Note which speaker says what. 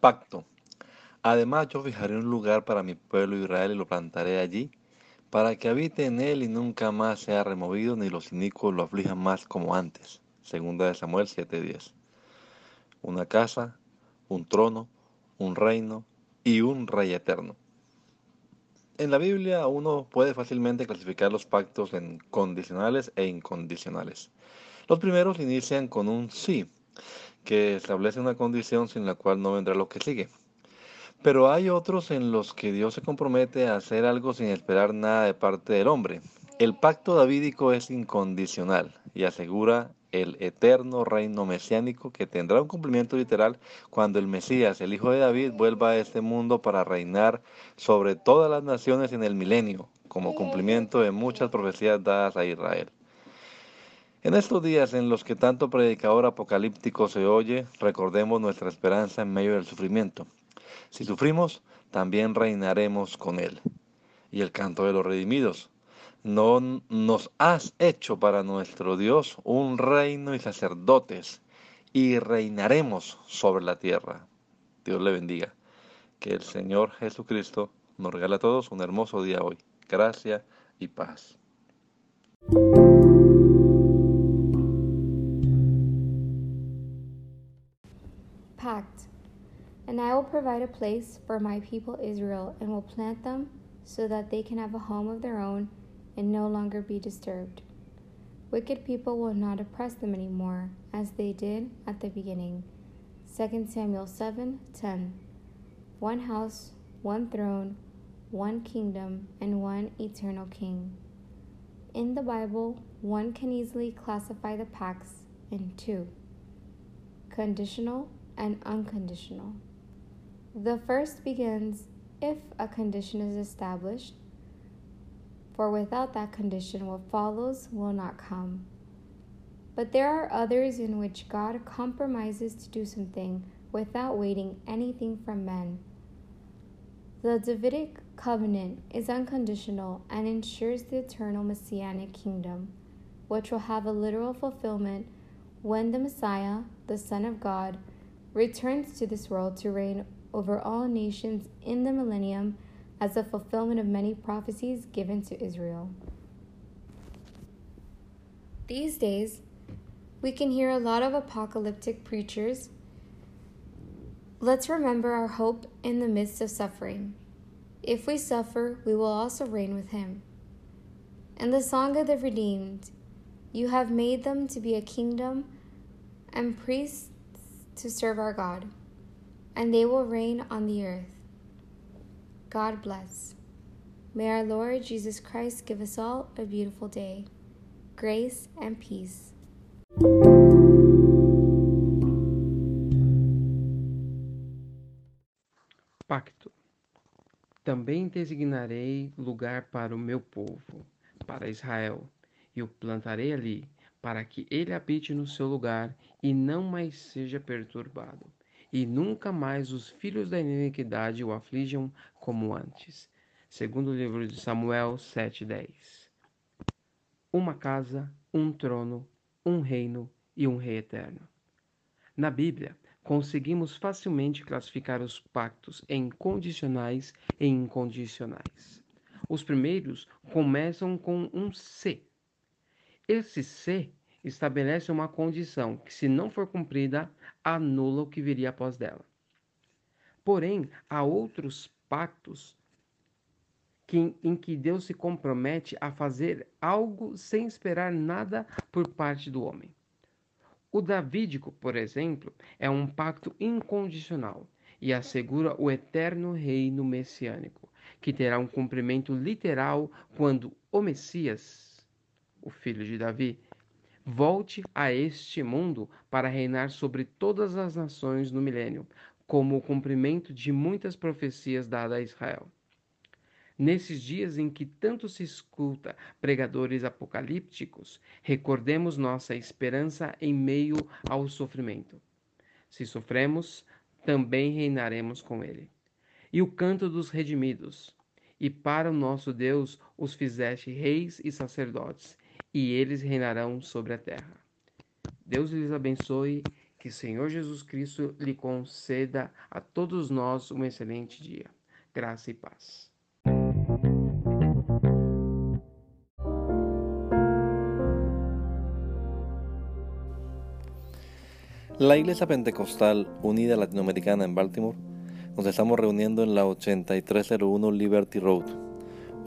Speaker 1: Pacto. Además yo fijaré un lugar para mi pueblo Israel y lo plantaré allí, para que habite en él y nunca más sea removido, ni los inicuos lo aflijan más como antes. Segunda de Samuel 7:10. Una casa, un trono, un reino y un rey eterno. En la Biblia uno puede fácilmente clasificar los pactos en condicionales e incondicionales. Los primeros inician con un sí, que establece una condición sin la cual no vendrá lo que sigue. Pero hay otros en los que Dios se compromete a hacer algo sin esperar nada de parte del hombre. El pacto davídico es incondicional y asegura el eterno reino mesiánico que tendrá un cumplimiento literal cuando el Mesías, el Hijo de David, vuelva a este mundo para reinar sobre todas las naciones en el milenio, como cumplimiento de muchas profecías dadas a Israel. En estos días en los que tanto predicador apocalíptico se oye, recordemos nuestra esperanza en medio del sufrimiento. Si sufrimos, también reinaremos con Él. Y el canto de los redimidos. No nos has hecho para nuestro Dios un reino y sacerdotes, y reinaremos sobre la tierra. Dios le bendiga. Que el Señor Jesucristo nos regale a todos un hermoso día hoy. Gracia y paz.
Speaker 2: Pact. And I will provide a place for my people Israel, and will plant them so that they can have a home of their own and no longer be disturbed. Wicked people will not oppress them anymore, as they did at the beginning. 2 Samuel 7 10. One house, one throne, one kingdom, and one eternal king. In the Bible, one can easily classify the pacts in two conditional and unconditional. The first begins if a condition is established, for without that condition, what follows will not come. But there are others in which God compromises to do something without waiting anything from men. The Davidic covenant is unconditional and ensures the eternal messianic kingdom, which will have a literal fulfillment when the Messiah, the Son of God, returns to this world to reign over all nations in the millennium as a fulfillment of many prophecies given to Israel. These days, we can hear a lot of apocalyptic preachers. Let's remember our hope in the midst of suffering. If we suffer, we will also reign with him. And the song of the redeemed, you have made them to be a kingdom and priests to serve our God, and they will reign on the earth. God bless. May our Lord Jesus Christ give us all a beautiful day. Grace and peace.
Speaker 3: Pacto. Também designarei lugar para o meu povo, para Israel, e o plantarei ali, para que ele habite no seu lugar e não mais seja perturbado, e nunca mais os filhos da iniquidade o aflijam como antes. Segundo o livro de Samuel 7:10. Uma casa, um trono, um reino e um rei eterno. Na Bíblia, conseguimos facilmente classificar os pactos em condicionais e incondicionais. Os primeiros começam com um C. Esse C estabelece uma condição que, se não for cumprida, anula o que viria após dela. Porém, há outros pactos que, em que Deus se compromete a fazer algo sem esperar nada por parte do homem. O davídico, por exemplo, é um pacto incondicional e assegura o eterno reino messiânico, que terá um cumprimento literal quando o Messias, o filho de Davi, volte a este mundo para reinar sobre todas as nações no milênio, como o cumprimento de muitas profecias dadas a Israel. Nesses dias em que tanto se escuta pregadores apocalípticos, recordemos nossa esperança em meio ao sofrimento. Se sofremos, também reinaremos com ele. E o canto dos redimidos. E para o nosso Deus os fizeste reis e sacerdotes, e eles reinarão sobre a terra. Deus lhes abençoe, que Senhor Jesus Cristo lhe conceda a todos nós um excelente dia. Graça e paz.
Speaker 1: La Iglesia Pentecostal Unida Latinoamericana en Baltimore nos estamos reuniendo en la 8301 Liberty Road.